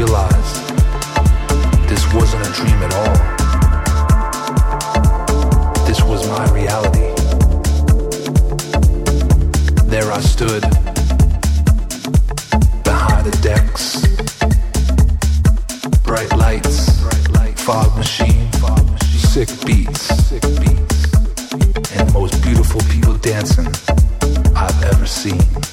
realize this wasn't a dream at all. This was my reality. There I stood behind the decks, bright lights, fog machine, sick beats, and the most beautiful people dancing I've ever seen.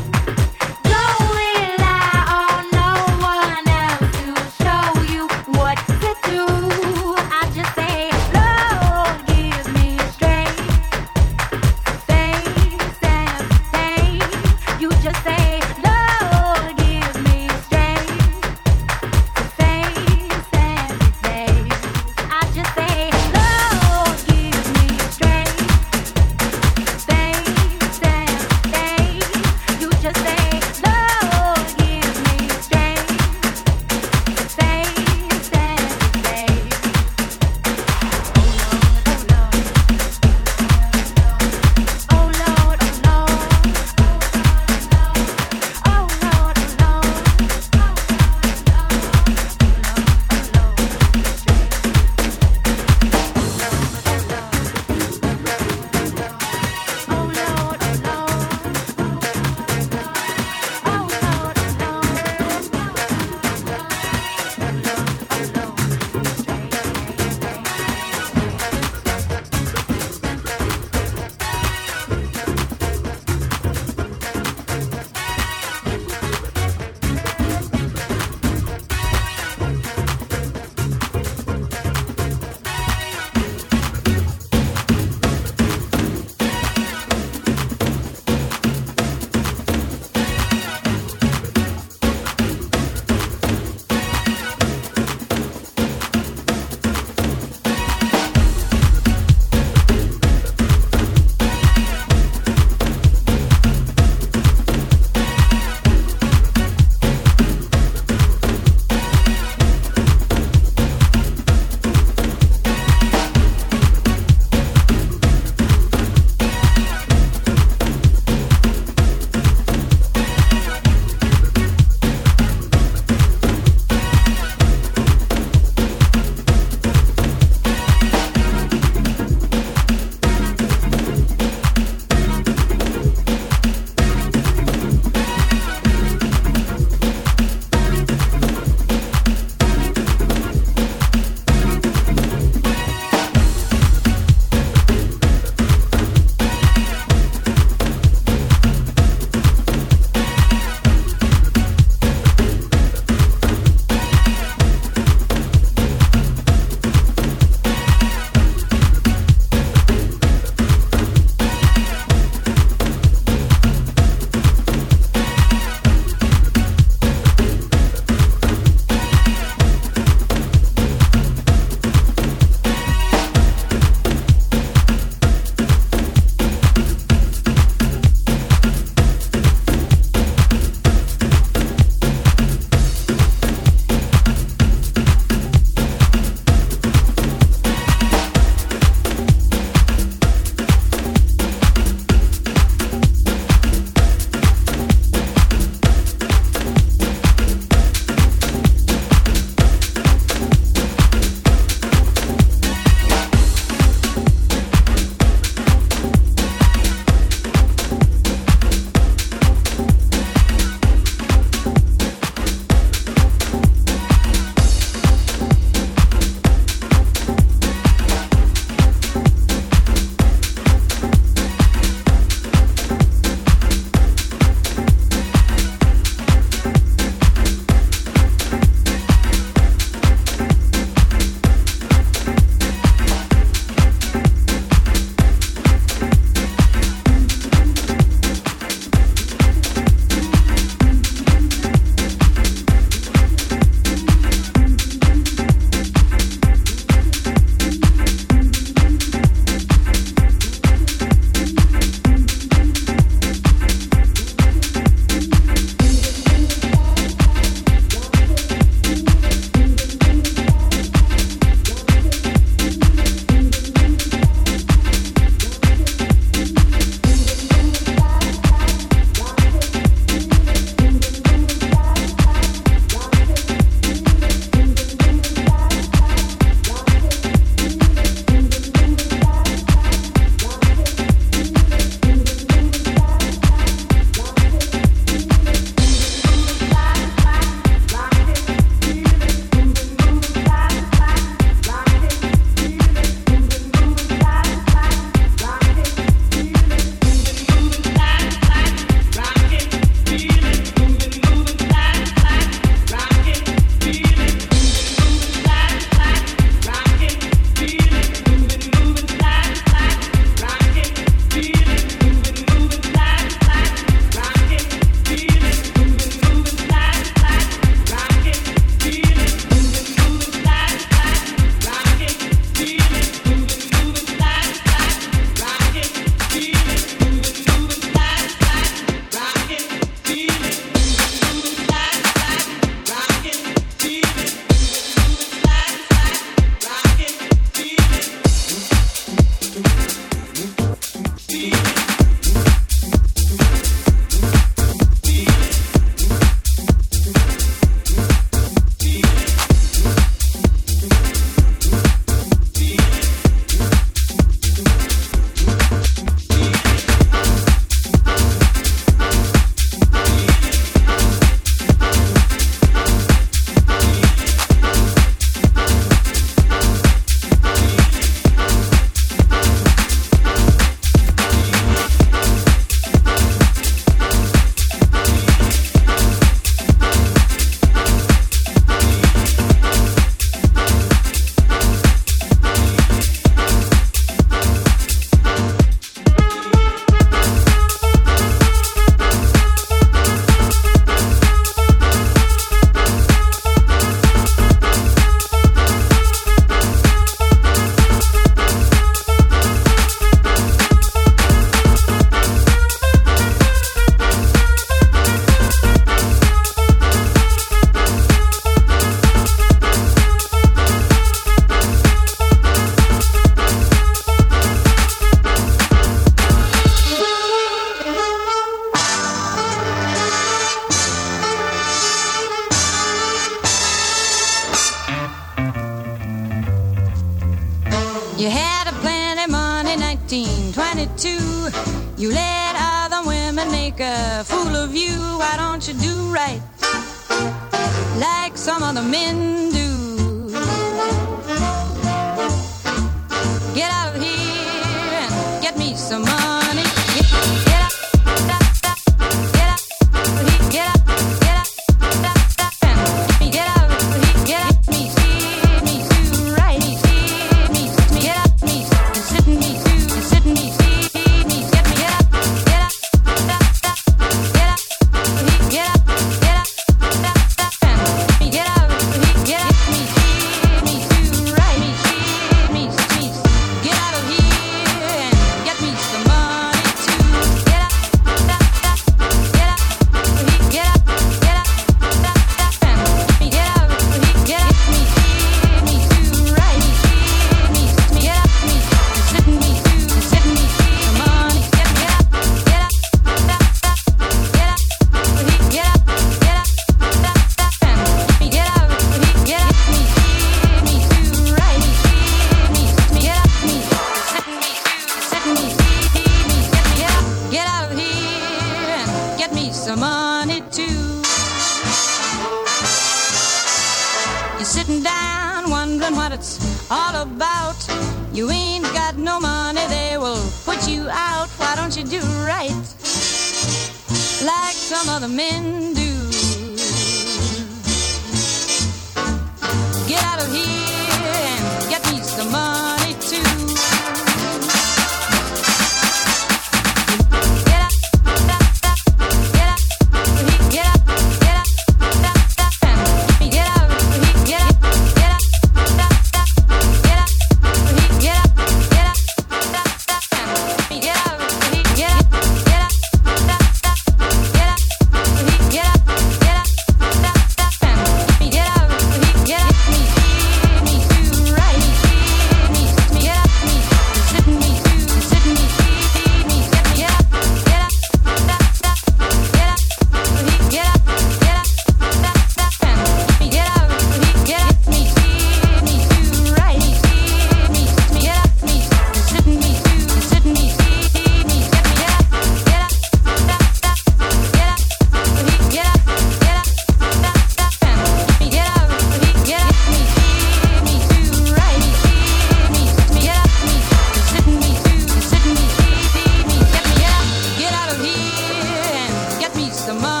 My.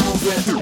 It,